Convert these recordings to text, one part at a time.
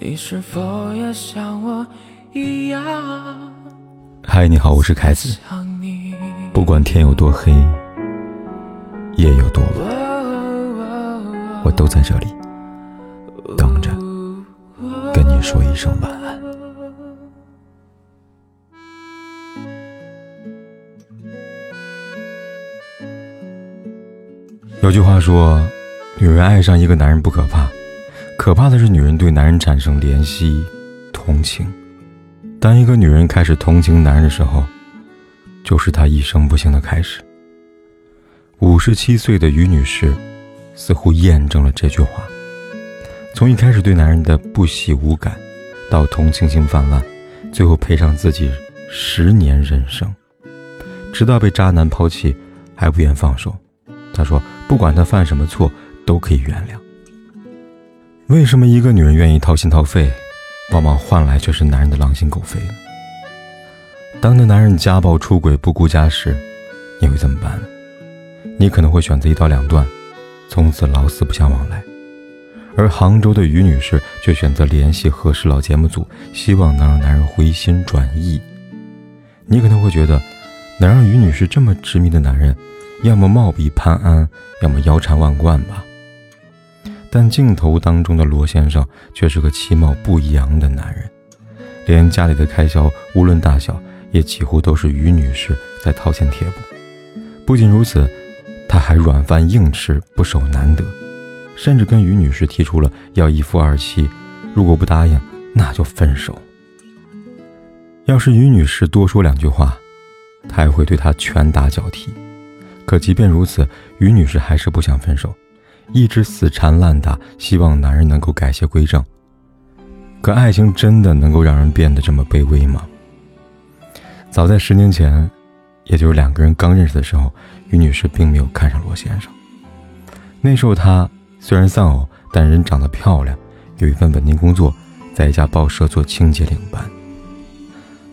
你是否也像我一样？嗨，你好，我是凯子。不管天有多黑，夜有多晚，我都在这里等着跟你说一声晚安。有句话说，女人爱上一个男人不可怕。可怕的是，女人对男人产生怜惜、同情。当一个女人开始同情男人的时候，就是她一生不幸的开始。五十七岁的于女士，似乎验证了这句话：从一开始对男人的不喜无感，到同情心泛滥，最后赔上自己十年人生，直到被渣男抛弃，还不愿放手。她说：“不管他犯什么错，都可以原谅。”为什么一个女人愿意掏心掏肺，往往换来却是男人的狼心狗肺呢？当那男人家暴出轨不顾家时，你会怎么办？你可能会选择一刀两断，从此老死不相往来。而杭州的于女士却选择联系和事佬节目组，希望能让男人回心转意。你可能会觉得，能让于女士这么执迷的男人，要么貌比潘安，要么腰缠万贯吧。但镜头当中的罗先生却是个其貌不扬的男人，连家里的开销无论大小，也几乎都是于女士在掏钱贴补。不仅如此，他还软饭硬吃，不守难得，甚至跟于女士提出了要一夫二妻，如果不答应，那就分手。要是于女士多说两句话，他还会对她拳打脚踢。可即便如此，于女士还是不想分手。一直死缠烂打，希望男人能够改邪归正。可爱情真的能够让人变得这么卑微吗？早在十年前，也就是两个人刚认识的时候，于女士并没有看上罗先生。那时候她虽然丧偶，但人长得漂亮，有一份稳定工作，在一家报社做清洁领班。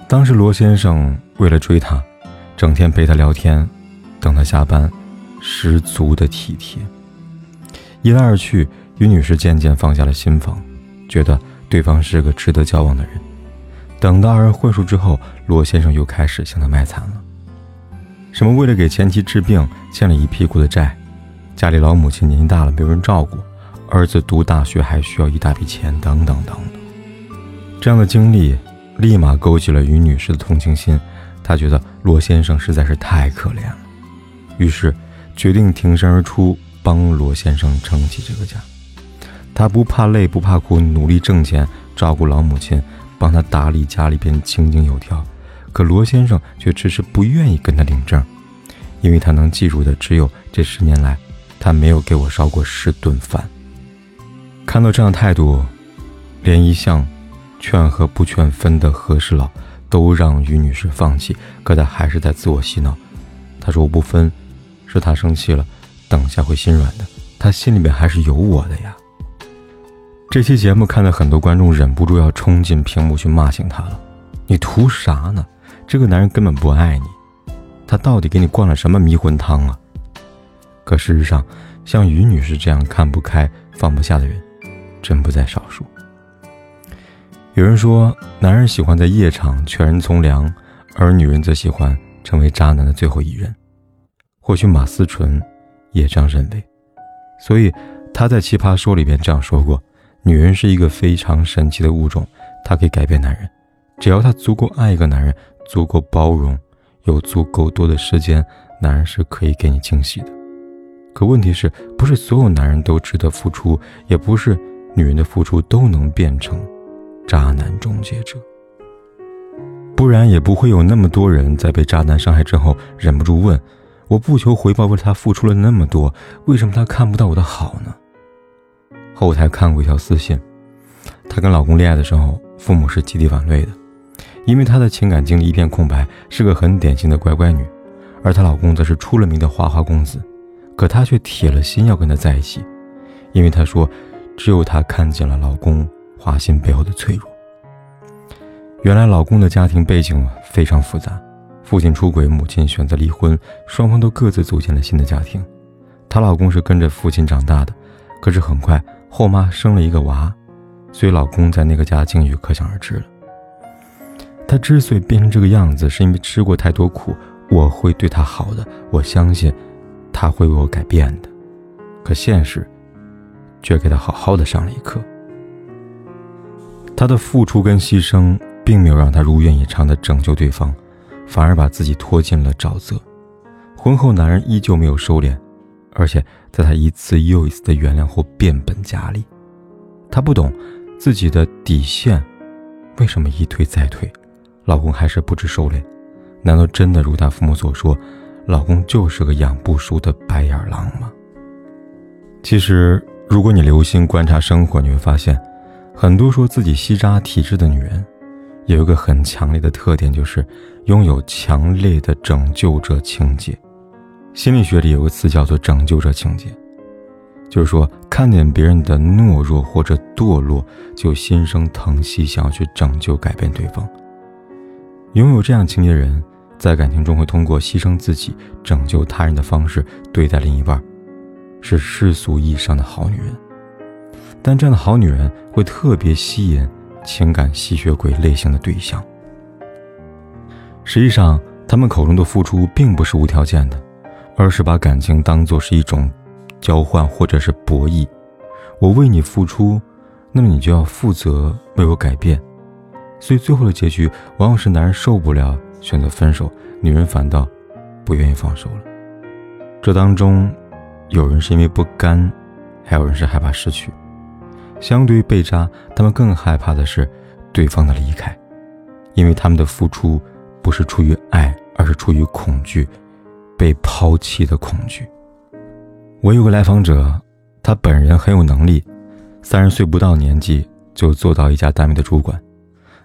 当时罗先生为了追她，整天陪她聊天，等她下班，十足的体贴。一来二去，于女士渐渐放下了心防，觉得对方是个值得交往的人。等到二人混熟之后，罗先生又开始向她卖惨了，什么为了给前妻治病欠了一屁股的债，家里老母亲年纪大了没有人照顾，儿子读大学还需要一大笔钱，等等等等。这样的经历立马勾起了于女士的同情心，她觉得罗先生实在是太可怜了，于是决定挺身而出。帮罗先生撑起这个家，他不怕累不怕苦，努力挣钱照顾老母亲，帮他打理家里边井井有条。可罗先生却迟迟不愿意跟他领证，因为他能记住的只有这十年来他没有给我烧过十顿饭。看到这样态度，连一向劝和不劝分的和事佬都让于女士放弃，可他还是在自我洗脑。他说：“我不分，是他生气了。”等下会心软的，他心里面还是有我的呀。这期节目看的很多观众忍不住要冲进屏幕去骂醒他了。你图啥呢？这个男人根本不爱你，他到底给你灌了什么迷魂汤啊？可事实上，像于女士这样看不开放不下的人，真不在少数。有人说，男人喜欢在夜场劝人从良，而女人则喜欢成为渣男的最后一人。或许马思纯。也这样认为，所以他在《奇葩说》里边这样说过：“女人是一个非常神奇的物种，她可以改变男人。只要她足够爱一个男人，足够包容，有足够多的时间，男人是可以给你惊喜的。可问题是不是所有男人都值得付出，也不是女人的付出都能变成渣男终结者。不然也不会有那么多人在被渣男伤害之后忍不住问。”我不求回报，为他付出了那么多，为什么他看不到我的好呢？后台看过一条私信，她跟老公恋爱的时候，父母是极力反对的，因为她的情感经历一片空白，是个很典型的乖乖女，而她老公则是出了名的花花公子，可她却铁了心要跟他在一起，因为她说，只有她看见了老公花心背后的脆弱。原来老公的家庭背景非常复杂。父亲出轨，母亲选择离婚，双方都各自组建了新的家庭。她老公是跟着父亲长大的，可是很快后妈生了一个娃，所以老公在那个家境遇可想而知了。他之所以变成这个样子，是因为吃过太多苦。我会对他好的，我相信他会为我改变的。可现实却给他好好的上了一课。他的付出跟牺牲，并没有让他如愿以偿的拯救对方，反而把自己拖进了沼泽。婚后，男人依旧没有收敛，而且在他一次又一次的原谅后变本加厉。他不懂自己的底线，为什么一退再退，老公还是不知收敛？难道真的如他父母所说，老公就是个养不熟的白眼狼吗？其实，如果你留心观察生活，你会发现，很多说自己吸渣体质的女人，有一个很强烈的特点，就是拥有强烈的拯救者情节。心理学里有个词叫做“拯救者情节”，就是说看见别人的懦弱或者堕落，就心生疼惜，想要去拯救、改变对方。拥有这样情节的人，在感情中会通过牺牲自己、拯救他人的方式对待另一半，是世俗意义上的好女人。但这样的好女人会特别吸引情感吸血鬼类型的对象。实际上，他们口中的付出并不是无条件的。而是把感情当作是一种交换或者是博弈，我为你付出，那么你就要负责为我改变。所以最后的结局往往是男人受不了选择分手，女人反倒不愿意放手了。这当中，有人是因为不甘，还有人是害怕失去。相对于被渣，他们更害怕的是对方的离开，因为他们的付出不是出于爱，而是出于恐惧。被抛弃的恐惧。我有个来访者，她本人很有能力，三十岁不到年纪就做到一家单位的主管，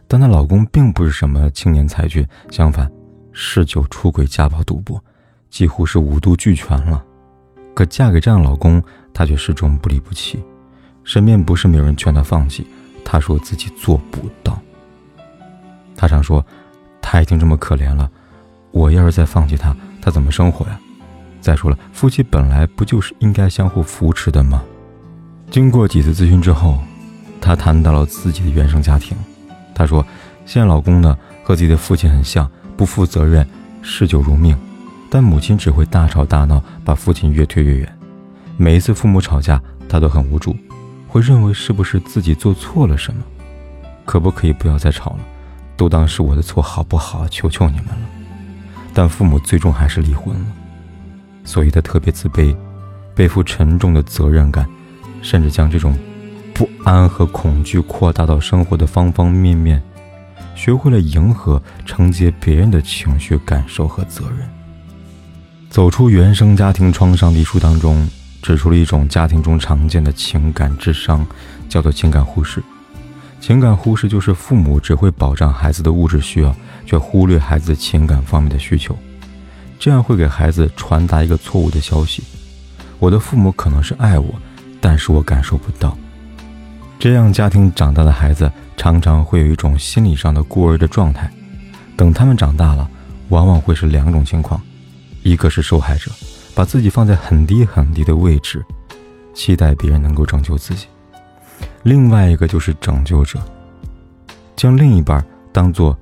但她老公并不是什么青年才俊，相反，嗜酒、出轨、家暴、赌博，几乎是五毒俱全了。可嫁给这样老公，她却始终不离不弃。身边不是没有人劝她放弃，她说自己做不到。她常说，他已经这么可怜了，我要是再放弃他。他怎么生活呀？再说了，夫妻本来不就是应该相互扶持的吗？经过几次咨询之后，她谈到了自己的原生家庭。她说，现在老公呢和自己的父亲很像，不负责任，嗜酒如命，但母亲只会大吵大闹，把父亲越推越远。每一次父母吵架，她都很无助，会认为是不是自己做错了什么？可不可以不要再吵了？都当是我的错好不好？求求你们了。但父母最终还是离婚了，所以他特别自卑，背负沉重的责任感，甚至将这种不安和恐惧扩大到生活的方方面面，学会了迎合、承接别人的情绪、感受和责任。走出原生家庭创伤的一书当中，指出了一种家庭中常见的情感智商，叫做情感忽视。情感忽视就是父母只会保障孩子的物质需要。却忽略孩子情感方面的需求，这样会给孩子传达一个错误的消息：我的父母可能是爱我，但是我感受不到。这样家庭长大的孩子常常会有一种心理上的孤儿的状态。等他们长大了，往往会是两种情况：一个是受害者，把自己放在很低很低的位置，期待别人能够拯救自己；另外一个就是拯救者，将另一半当做。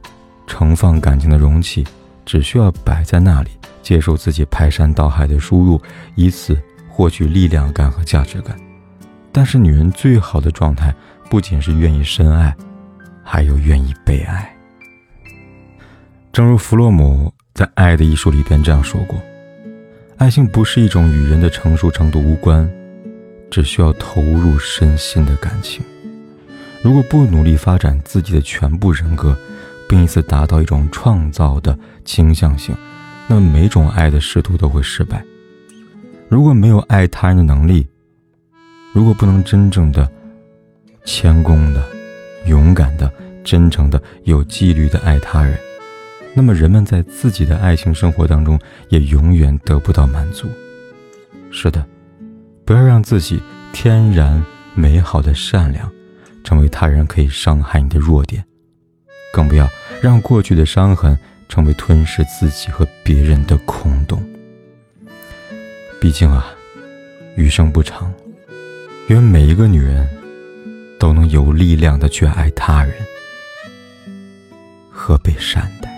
盛放感情的容器，只需要摆在那里，接受自己排山倒海的输入，以此获取力量感和价值感。但是，女人最好的状态，不仅是愿意深爱，还有愿意被爱。正如弗洛姆在《爱的艺术》里边这样说过：“爱情不是一种与人的成熟程度无关，只需要投入身心的感情。如果不努力发展自己的全部人格。”并以此达到一种创造的倾向性，那么每种爱的试图都会失败。如果没有爱他人的能力，如果不能真正的、谦恭的、勇敢的、真诚的、有纪律的爱他人，那么人们在自己的爱情生活当中也永远得不到满足。是的，不要让自己天然美好的善良，成为他人可以伤害你的弱点。更不要让过去的伤痕成为吞噬自己和别人的空洞。毕竟啊，余生不长，愿每一个女人都能有力量的去爱他人和被善待。